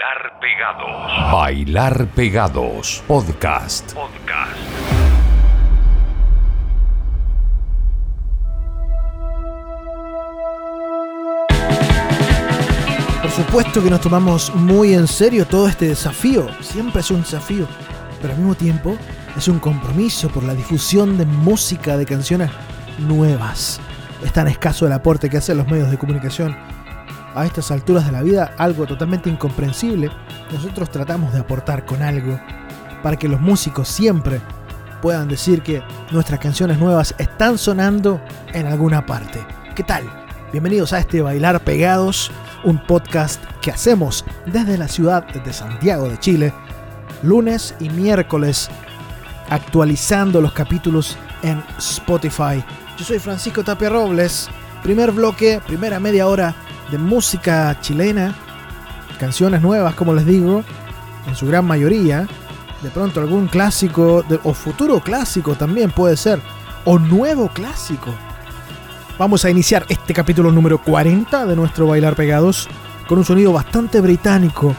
Bailar Pegados. Bailar Pegados. Podcast. Podcast. Por supuesto que nos tomamos muy en serio todo este desafío. Siempre es un desafío. Pero al mismo tiempo es un compromiso por la difusión de música, de canciones nuevas. Es tan escaso el aporte que hacen los medios de comunicación a estas alturas de la vida algo totalmente incomprensible, nosotros tratamos de aportar con algo para que los músicos siempre puedan decir que nuestras canciones nuevas están sonando en alguna parte. ¿Qué tal? Bienvenidos a este Bailar Pegados, un podcast que hacemos desde la ciudad de Santiago de Chile, lunes y miércoles, actualizando los capítulos en Spotify. Yo soy Francisco Tapia Robles, primer bloque, primera media hora de música chilena, canciones nuevas, como les digo, en su gran mayoría. De pronto algún clásico, o futuro clásico también puede ser, o nuevo clásico. Vamos a iniciar este capítulo número 40 de nuestro Bailar Pegados con un sonido bastante británico.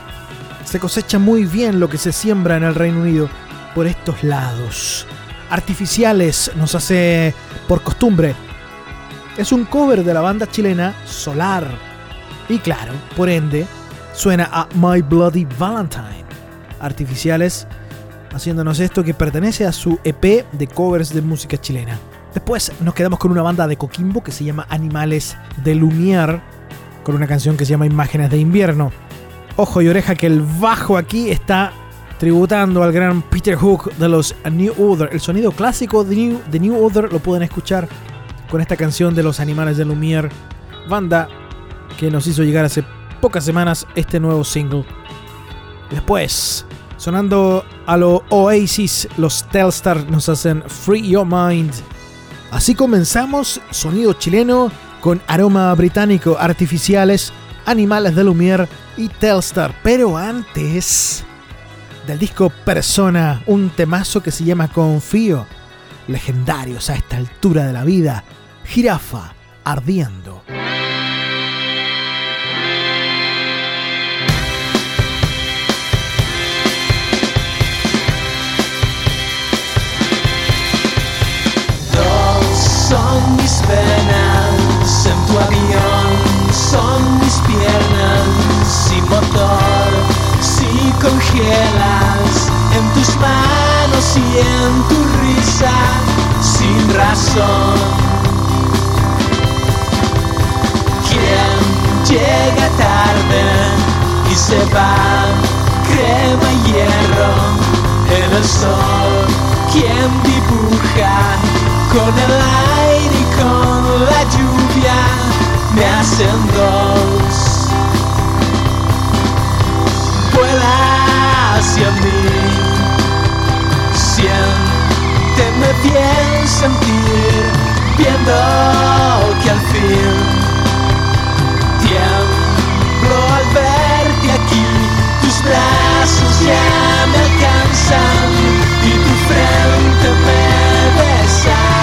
Se cosecha muy bien lo que se siembra en el Reino Unido por estos lados. Artificiales nos hace por costumbre. Es un cover de la banda chilena Solar y claro, por ende, suena a My Bloody Valentine. Artificiales haciéndonos esto que pertenece a su EP de covers de música chilena. Después nos quedamos con una banda de Coquimbo que se llama Animales de Lumière, con una canción que se llama Imágenes de Invierno. Ojo y oreja que el bajo aquí está tributando al gran Peter Hook de los New Order. El sonido clásico de New, de New Order lo pueden escuchar con esta canción de los Animales de Lumière, banda que nos hizo llegar hace pocas semanas este nuevo single. Después, sonando a lo Oasis, los Telstar nos hacen Free Your Mind. Así comenzamos, sonido chileno con aroma británico, artificiales, animales de Lumière y Telstar. Pero antes del disco Persona, un temazo que se llama Confío, legendarios a esta altura de la vida, jirafa ardiendo. Sin motor, si congelas en tus manos y en tu risa sin razón. Quien llega tarde y se va, crema y hierro en el sol, quien dibuja con el aire y con la lluvia me hacen dos. Vuela hacia mí, siénteme bien sentir, viendo que al fin tiemblo al verte aquí, tus brazos ya me alcanzan y tu frente me besa.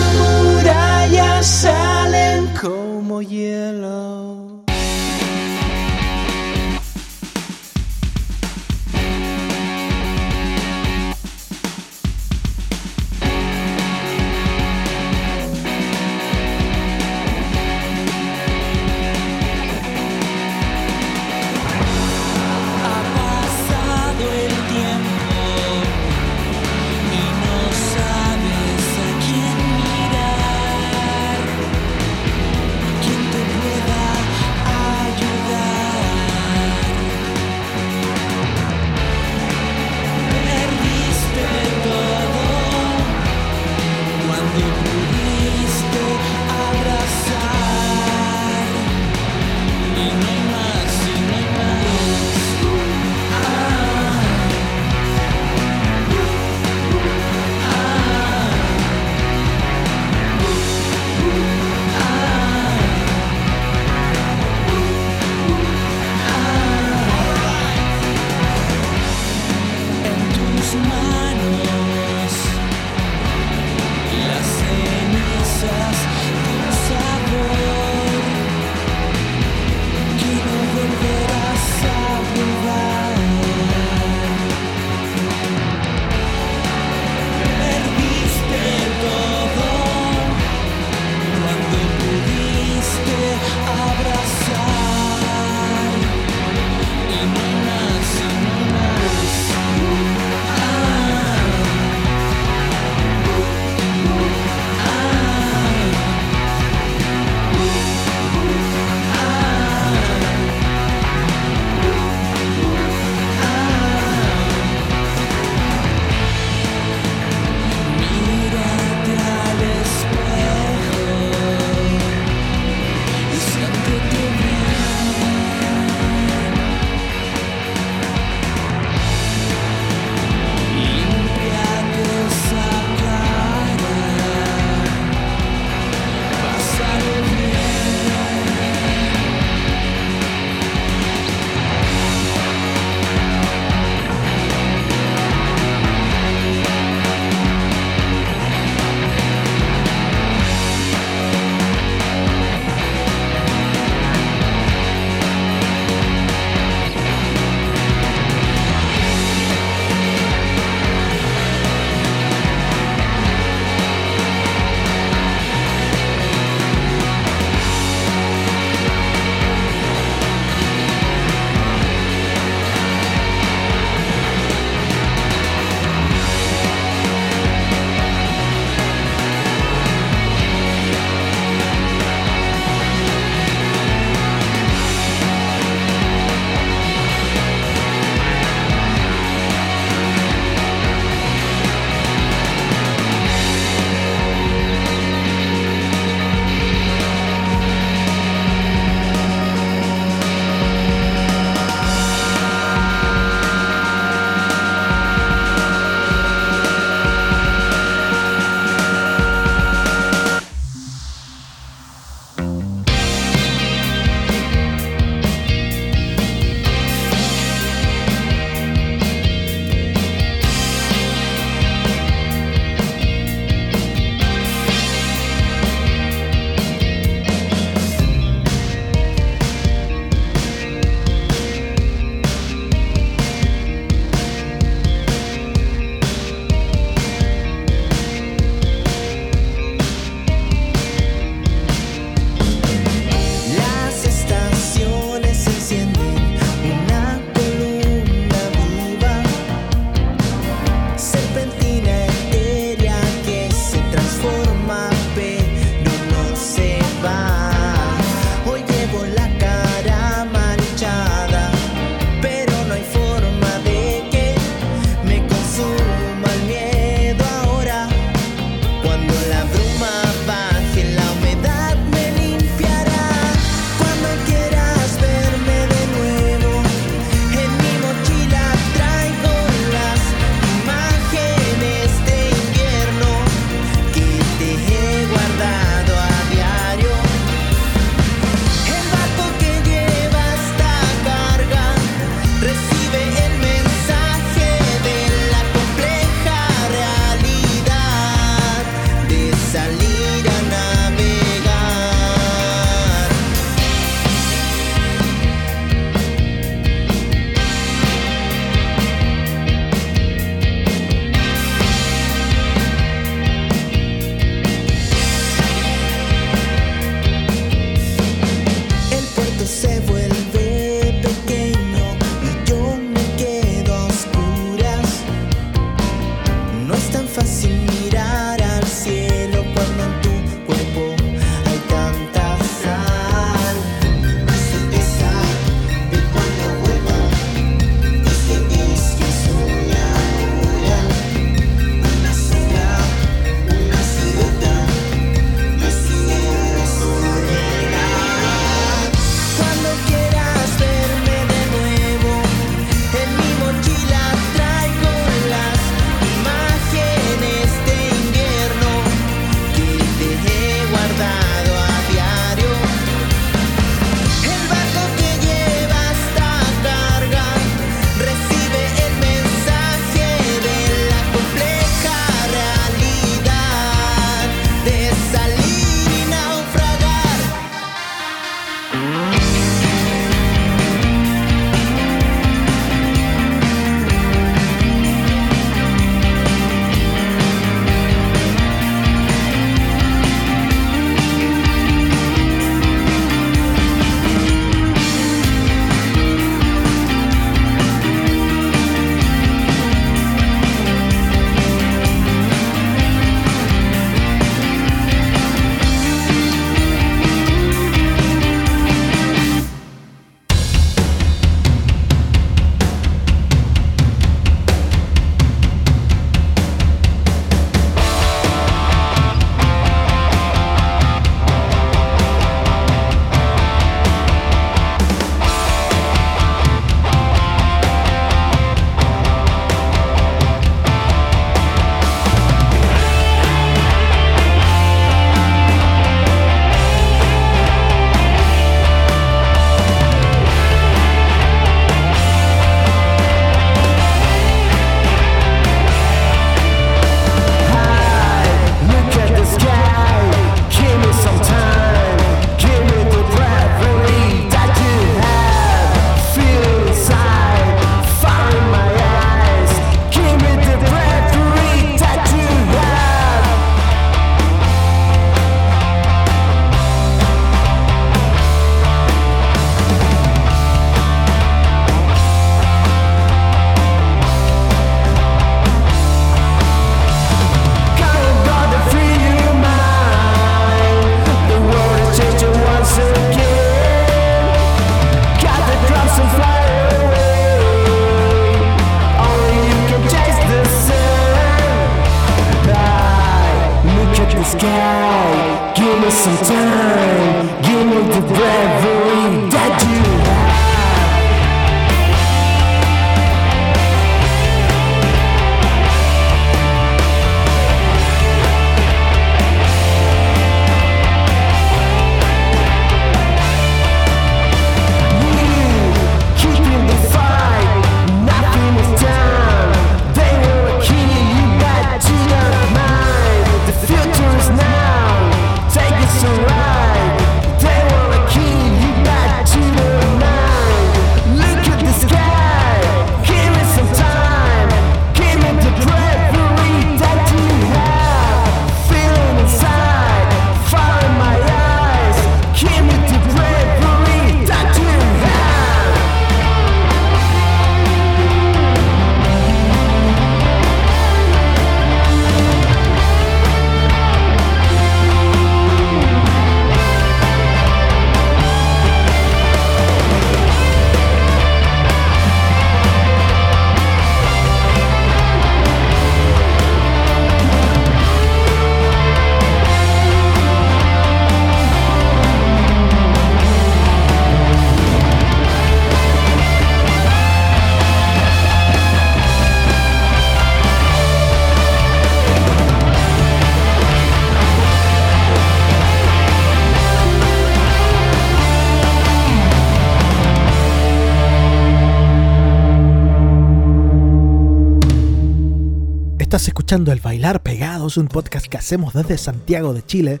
Escuchando El Bailar Pegados, un podcast que hacemos desde Santiago de Chile,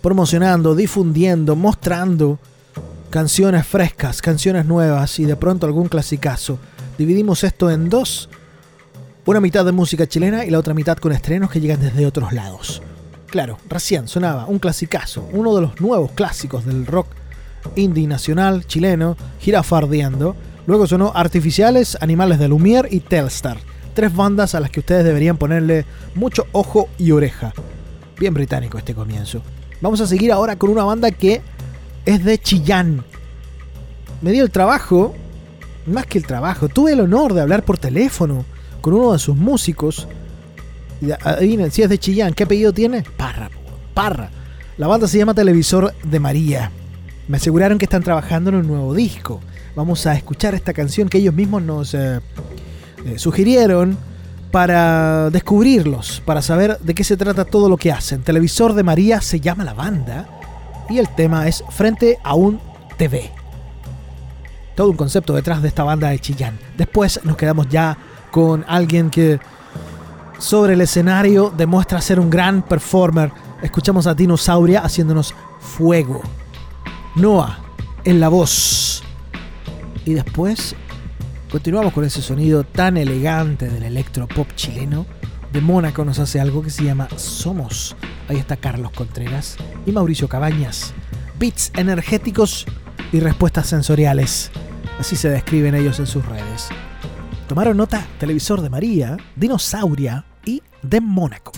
promocionando, difundiendo, mostrando canciones frescas, canciones nuevas y de pronto algún clasicazo. Dividimos esto en dos, una mitad de música chilena y la otra mitad con estrenos que llegan desde otros lados. Claro, recién sonaba un clasicazo, uno de los nuevos clásicos del rock indie nacional chileno, Girafardiendo. Luego sonó Artificiales, Animales de Lumière y Telstar tres bandas a las que ustedes deberían ponerle mucho ojo y oreja. Bien británico este comienzo. Vamos a seguir ahora con una banda que es de Chillán. Me dio el trabajo, más que el trabajo, tuve el honor de hablar por teléfono con uno de sus músicos. Adivinen, si es de Chillán, ¿qué apellido tiene? Parra, Parra. La banda se llama Televisor de María. Me aseguraron que están trabajando en un nuevo disco. Vamos a escuchar esta canción que ellos mismos nos, eh, eh, sugirieron para descubrirlos, para saber de qué se trata todo lo que hacen. Televisor de María se llama la banda y el tema es Frente a un TV. Todo un concepto detrás de esta banda de Chillán. Después nos quedamos ya con alguien que sobre el escenario demuestra ser un gran performer. Escuchamos a Dinosauria haciéndonos fuego. Noah en la voz. Y después Continuamos con ese sonido tan elegante del electropop chileno. De Mónaco nos hace algo que se llama Somos. Ahí está Carlos Contreras y Mauricio Cabañas. Beats energéticos y respuestas sensoriales. Así se describen ellos en sus redes. Tomaron nota Televisor de María, Dinosauria y de Mónaco.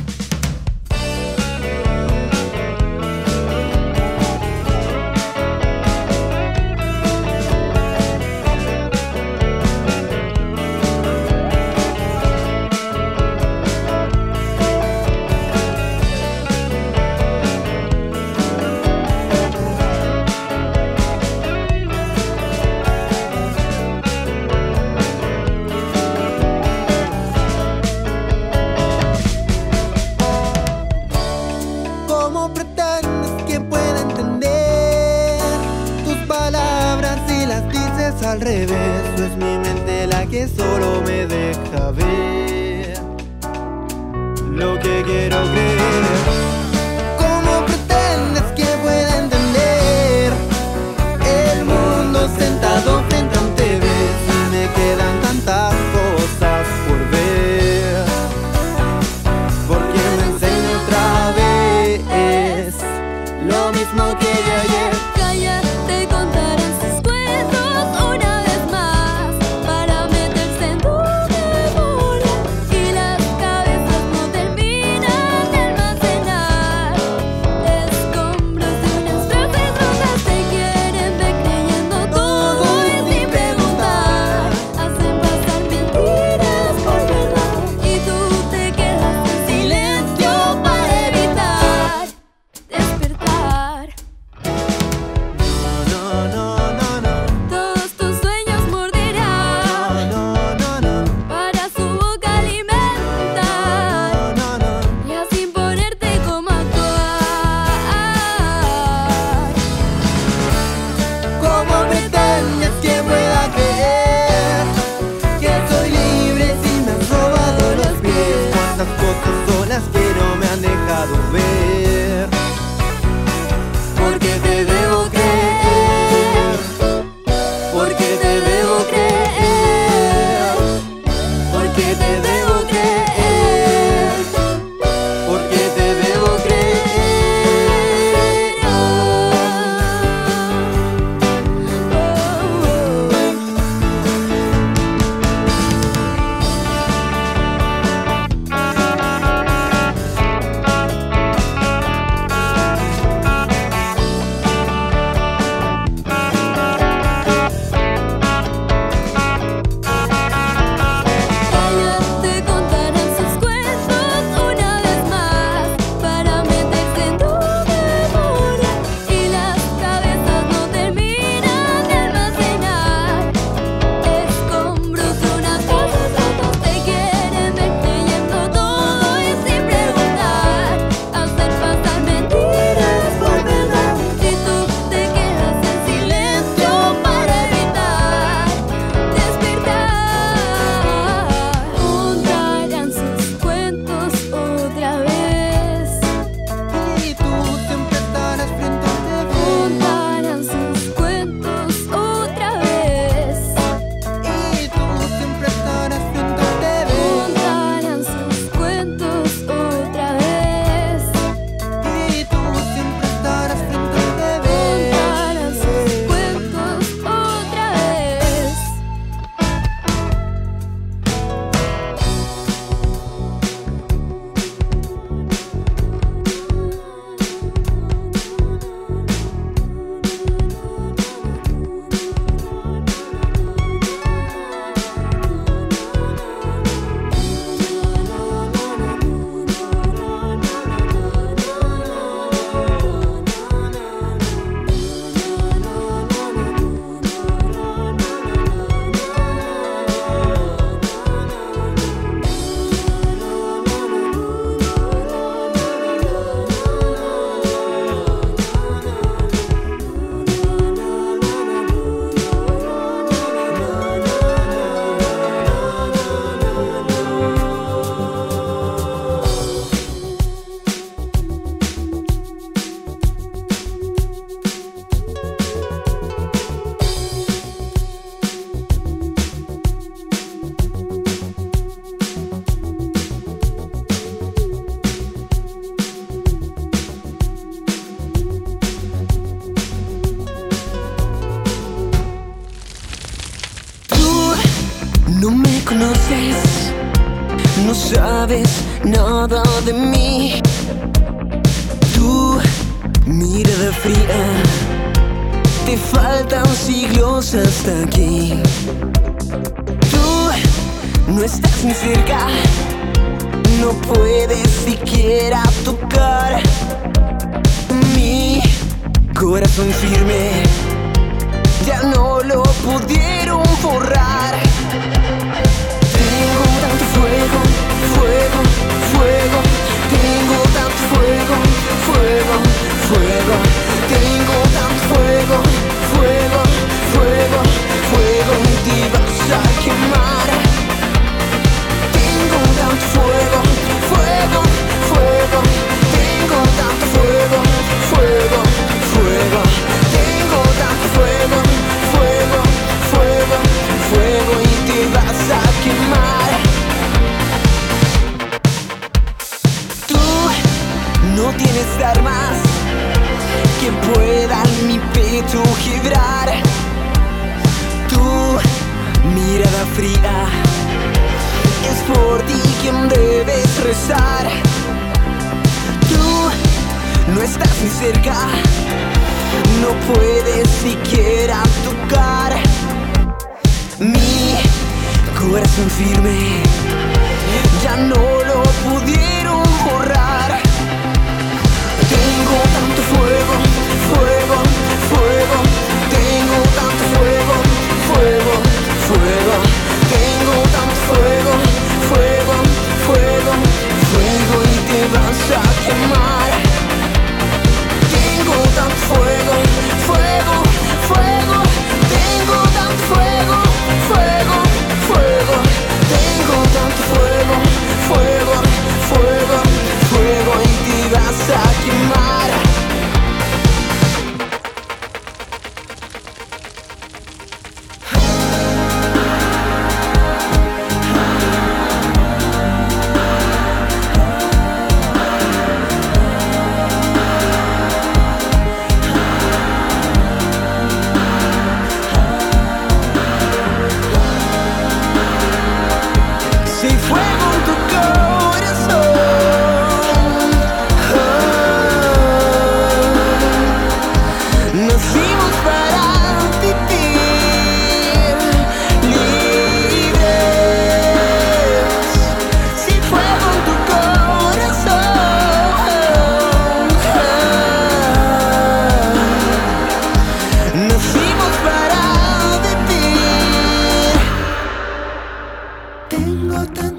tengo tan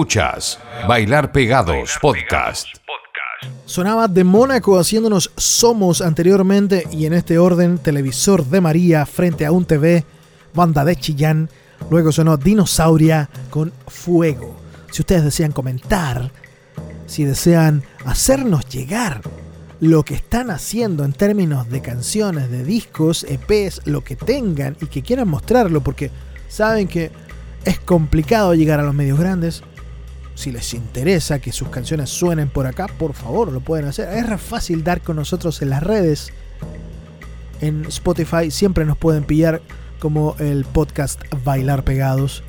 Escuchas Bailar Pegados Podcast. Sonaba de Mónaco haciéndonos Somos anteriormente y en este orden Televisor de María frente a un TV, Banda de Chillán, luego sonó Dinosauria con Fuego. Si ustedes desean comentar, si desean hacernos llegar lo que están haciendo en términos de canciones, de discos, EPs, lo que tengan y que quieran mostrarlo porque saben que es complicado llegar a los medios grandes, si les interesa que sus canciones suenen por acá, por favor, lo pueden hacer. Es re fácil dar con nosotros en las redes. En Spotify siempre nos pueden pillar como el podcast Bailar Pegados.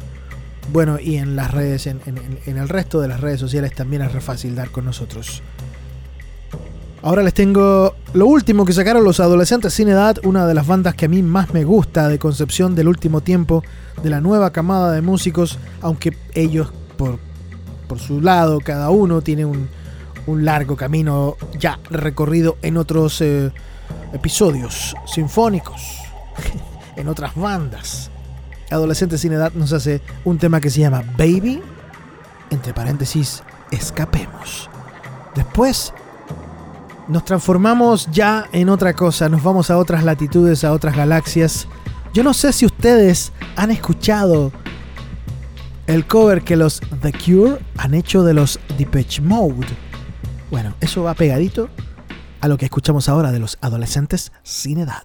Bueno, y en las redes, en, en- el resto de las redes sociales también es re fácil dar con nosotros. Ahora les tengo lo último que sacaron los adolescentes sin edad, una de las bandas que a mí más me gusta de concepción del último tiempo, de la nueva camada de músicos, aunque ellos por, por su lado, cada uno tiene un, un largo camino ya recorrido en otros eh, episodios sinfónicos, en otras bandas. Adolescentes sin edad nos hace un tema que se llama Baby, entre paréntesis, escapemos. Después nos transformamos ya en otra cosa, nos vamos a otras latitudes, a otras galaxias. Yo no sé si ustedes han escuchado el cover que los The Cure han hecho de los Depeche Mode. Bueno, eso va pegadito a lo que escuchamos ahora de los adolescentes sin edad.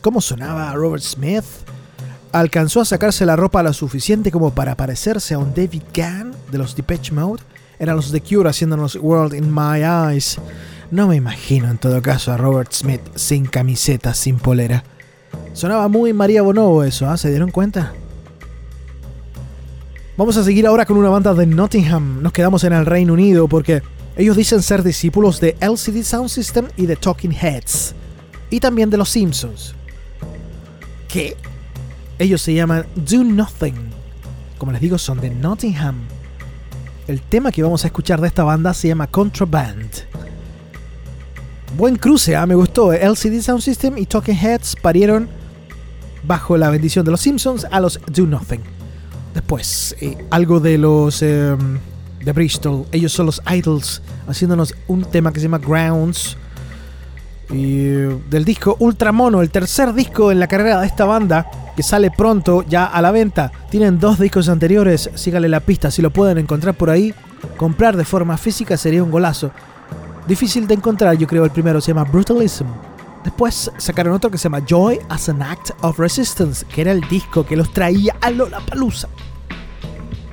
¿Cómo sonaba Robert Smith? ¿Alcanzó a sacarse la ropa lo suficiente como para parecerse a un David Gann de los Depeche Mode? eran los The Cure haciéndonos World in My Eyes. No me imagino en todo caso a Robert Smith sin camiseta, sin polera. Sonaba muy María Bonobo eso, ¿ah? ¿se dieron cuenta? Vamos a seguir ahora con una banda de Nottingham. Nos quedamos en el Reino Unido porque ellos dicen ser discípulos de LCD Sound System y de Talking Heads. Y también de los Simpsons. ¿Qué? Ellos se llaman Do Nothing. Como les digo, son de Nottingham. El tema que vamos a escuchar de esta banda se llama Contraband. Buen cruce, ¿ah? me gustó. LCD Sound System y Talking Heads parieron bajo la bendición de los Simpsons a los Do Nothing. Después, eh, algo de los eh, de Bristol. Ellos son los Idols, haciéndonos un tema que se llama Grounds. Y del disco Ultramono, el tercer disco en la carrera de esta banda, que sale pronto ya a la venta. Tienen dos discos anteriores, síganle la pista si lo pueden encontrar por ahí. Comprar de forma física sería un golazo. Difícil de encontrar, yo creo el primero se llama Brutalism. Después sacaron otro que se llama Joy as an Act of Resistance, que era el disco que los traía a Lollapalooza.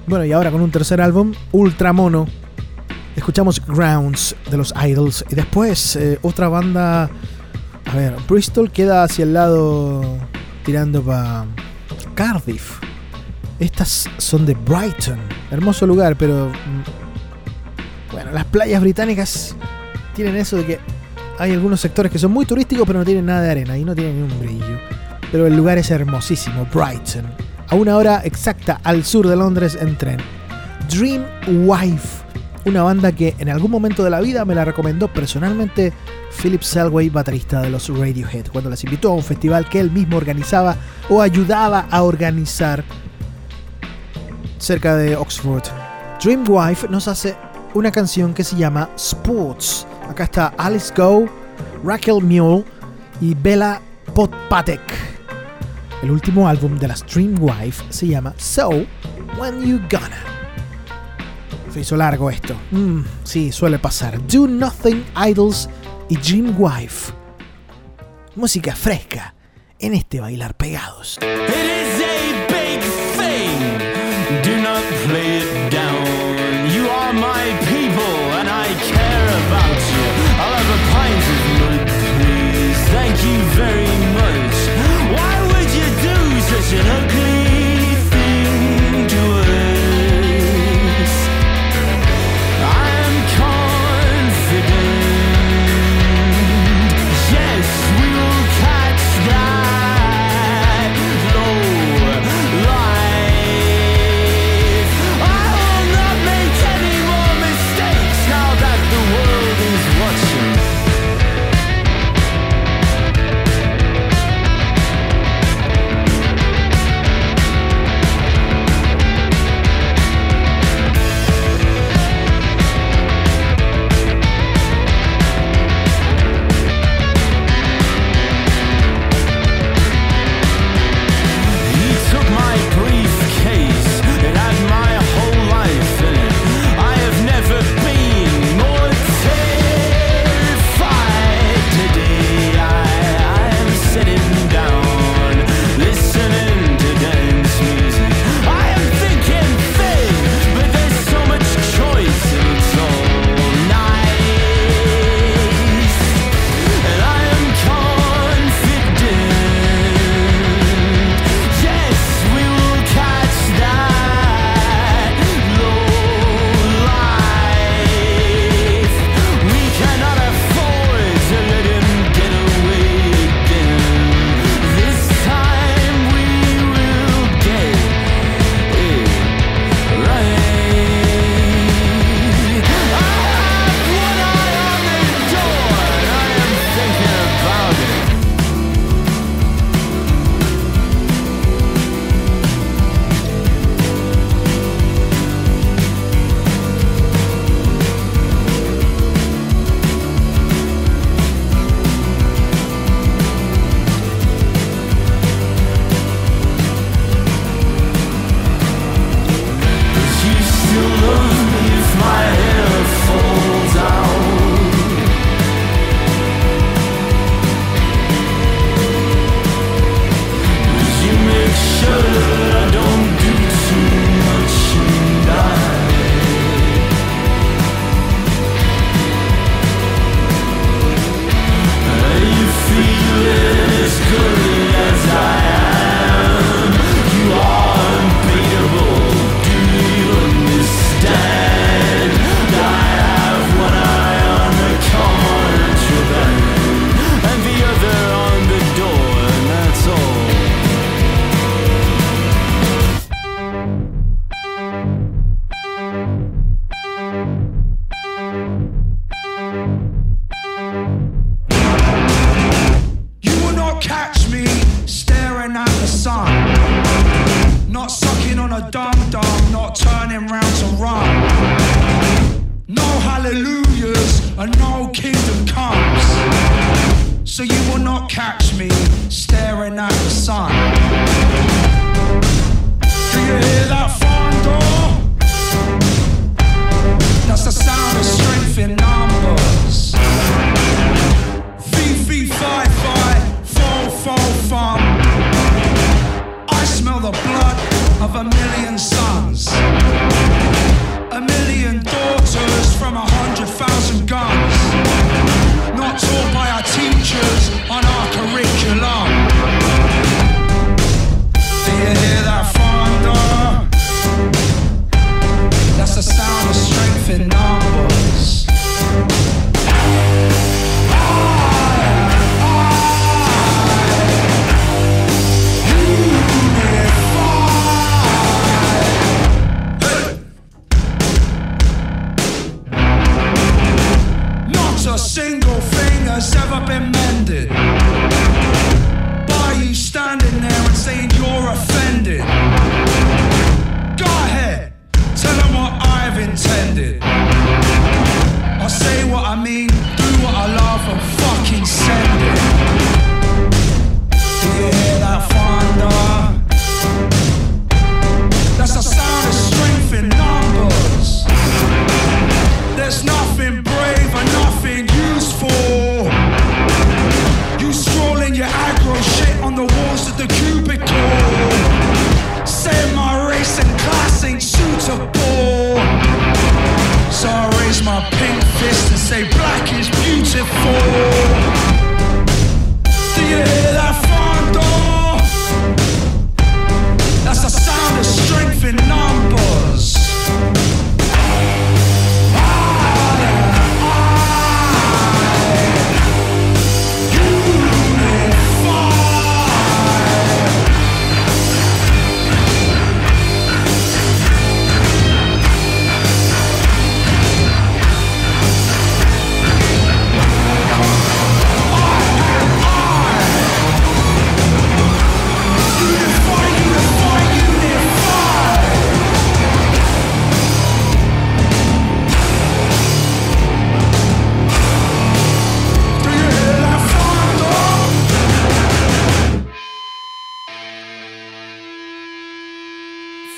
Bueno, y ahora con un tercer álbum, Ultramono, escuchamos Grounds de los Idols. Y después eh, otra banda. A ver, Bristol queda hacia el lado tirando para Cardiff. Estas son de Brighton. Hermoso lugar, pero. mm, Bueno, las playas británicas tienen eso de que hay algunos sectores que son muy turísticos, pero no tienen nada de arena y no tienen ni un brillo. Pero el lugar es hermosísimo, Brighton. A una hora exacta al sur de Londres en tren. Dream Wife, una banda que en algún momento de la vida me la recomendó personalmente Philip Selway, baterista de los Radiohead, cuando las invitó a un festival que él mismo organizaba o ayudaba a organizar cerca de Oxford. Dream Wife nos hace una canción que se llama Sports. Acá está Alice Go, Raquel Mule y Bella Potpatek. El último álbum de las Dream Wife se llama So When You Gonna. Se hizo largo esto. Mm, sí, suele pasar. Do Nothing Idols y Dream Wife. Música fresca en este bailar pegados.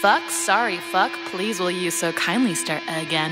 Fuck, sorry, fuck, please will you so kindly start again?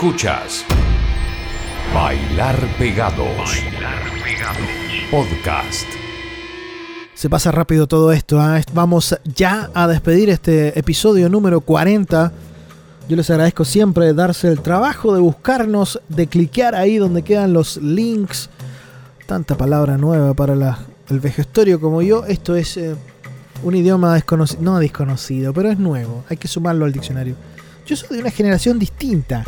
Escuchas Bailar Pegados. Podcast. Se pasa rápido todo esto. ¿ah? Vamos ya a despedir este episodio número 40. Yo les agradezco siempre darse el trabajo de buscarnos, de cliquear ahí donde quedan los links. Tanta palabra nueva para la- el vejestorio como yo. Esto es eh, un idioma desconocido, no desconocido, pero es nuevo. Hay que sumarlo al diccionario. Yo soy de una generación distinta.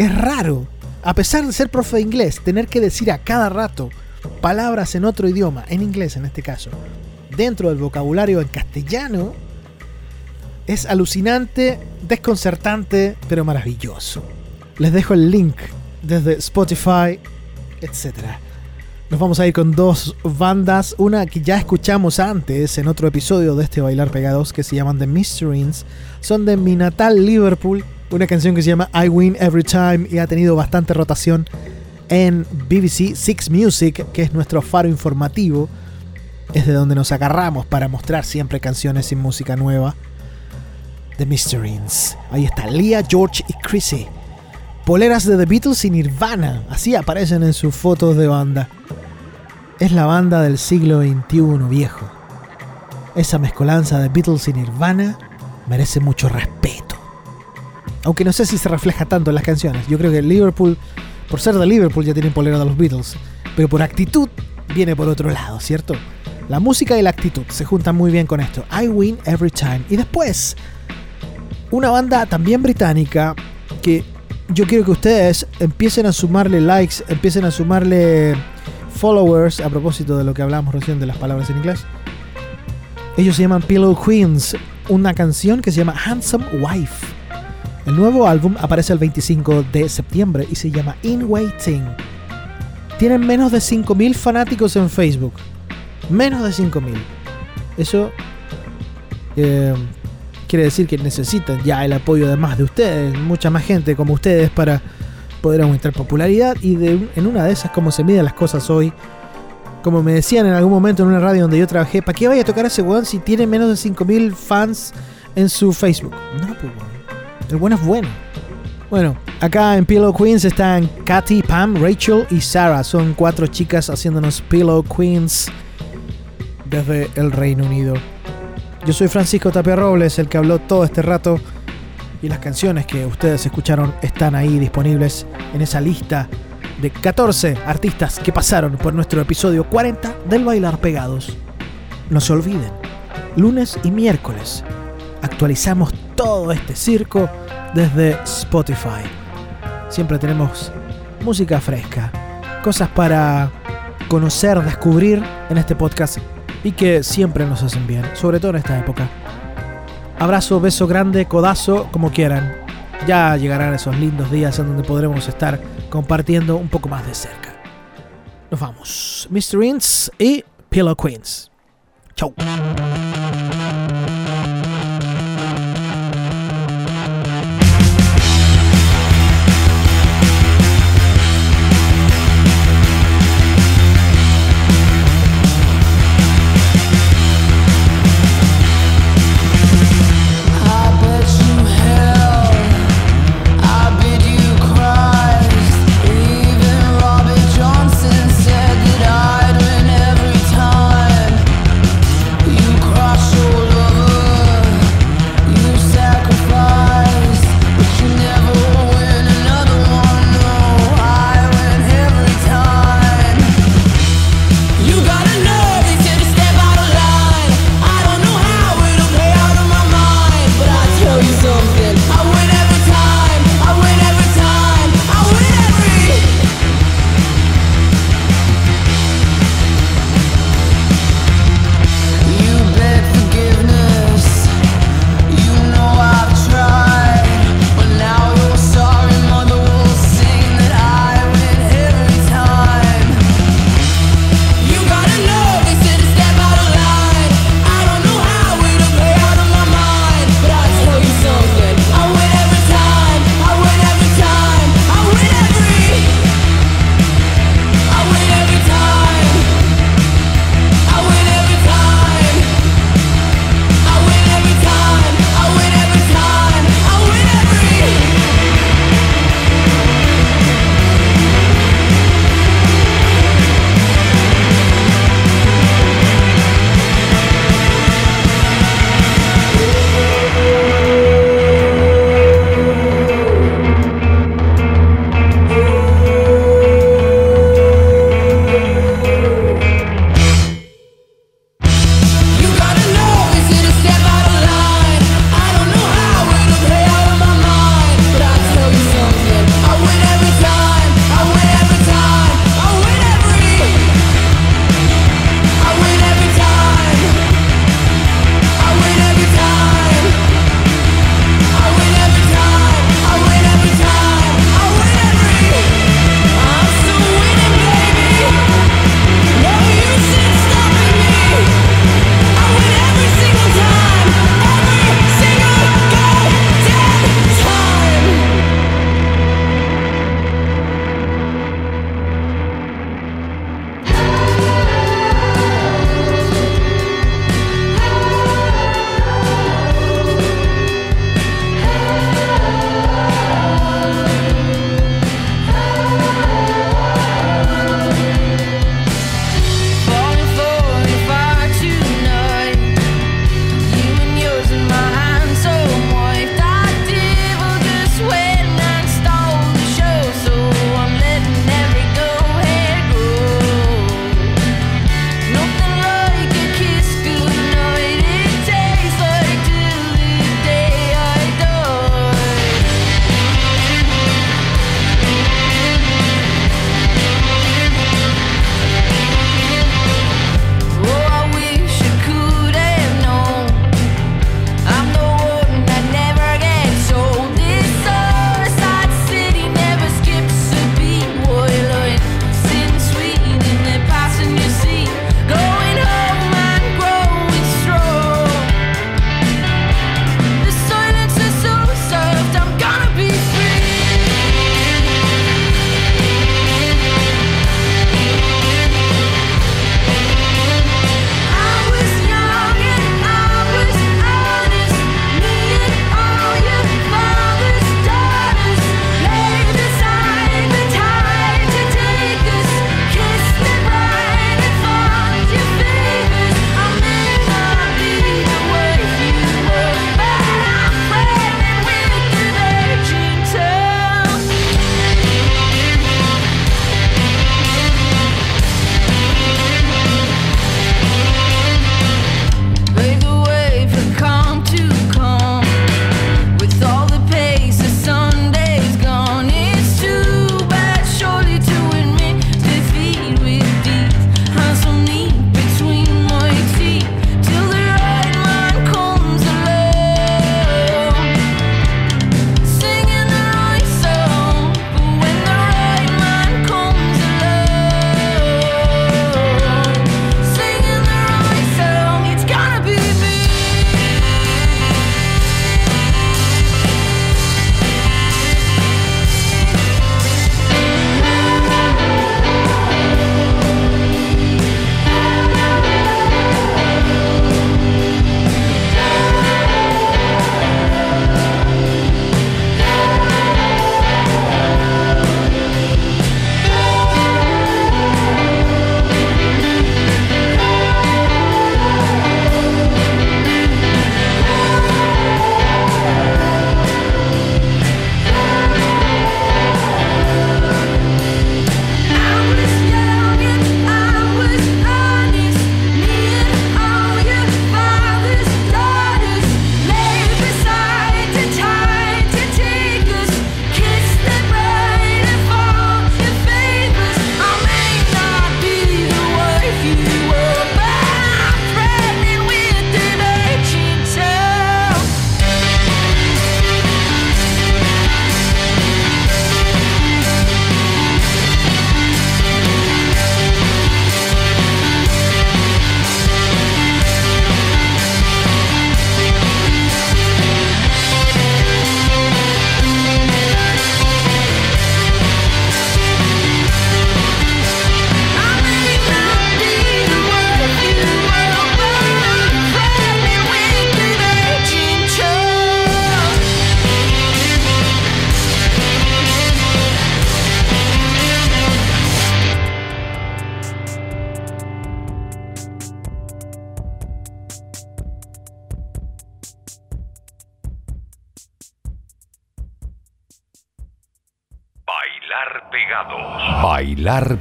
Es raro, a pesar de ser profe de inglés, tener que decir a cada rato palabras en otro idioma, en inglés en este caso, dentro del vocabulario en castellano, es alucinante, desconcertante, pero maravilloso. Les dejo el link desde Spotify, etc. Nos vamos a ir con dos bandas, una que ya escuchamos antes en otro episodio de este Bailar Pegados, que se llaman The Mysterines. Son de mi natal Liverpool, una canción que se llama I Win Every Time y ha tenido bastante rotación en BBC Six Music, que es nuestro faro informativo. Es de donde nos agarramos para mostrar siempre canciones y música nueva. The Mysterines. Ahí está Leah, George y Chrissy. Poleras de The Beatles y Nirvana. Así aparecen en sus fotos de banda. Es la banda del siglo XXI, viejo. Esa mezcolanza de Beatles y Nirvana merece mucho respeto. Aunque no sé si se refleja tanto en las canciones. Yo creo que Liverpool, por ser de Liverpool, ya tienen polera de los Beatles. Pero por actitud viene por otro lado, ¿cierto? La música y la actitud se juntan muy bien con esto. I win every time. Y después, una banda también británica que yo quiero que ustedes empiecen a sumarle likes, empiecen a sumarle followers, a propósito de lo que hablamos recién de las palabras en inglés. Ellos se llaman Pillow Queens, una canción que se llama Handsome Wife. El nuevo álbum aparece el 25 de septiembre y se llama In Waiting. Tienen menos de 5.000 fanáticos en Facebook. Menos de 5.000. Eso eh, quiere decir que necesitan ya el apoyo de más de ustedes, mucha más gente como ustedes para poder aumentar popularidad y de, en una de esas como se miden las cosas hoy. Como me decían en algún momento en una radio donde yo trabajé, ¿para qué vaya a tocar a ese weón si tiene menos de 5.000 fans en su Facebook? No, pues weón. El bueno es bueno. Bueno, acá en Pillow Queens están Katy, Pam, Rachel y Sarah. Son cuatro chicas haciéndonos Pillow Queens desde el Reino Unido. Yo soy Francisco Tapia Robles, el que habló todo este rato. Y las canciones que ustedes escucharon están ahí disponibles en esa lista de 14 artistas que pasaron por nuestro episodio 40 del Bailar Pegados. No se olviden, lunes y miércoles actualizamos todo este circo desde Spotify. Siempre tenemos música fresca, cosas para conocer, descubrir en este podcast y que siempre nos hacen bien, sobre todo en esta época. Abrazo, beso grande, codazo, como quieran. Ya llegarán esos lindos días en donde podremos estar compartiendo un poco más de cerca. Nos vamos. Mr. Ince y Pillow Queens. Chau.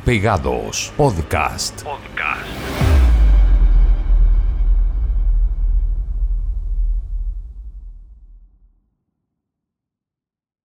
Pegados. Podcast.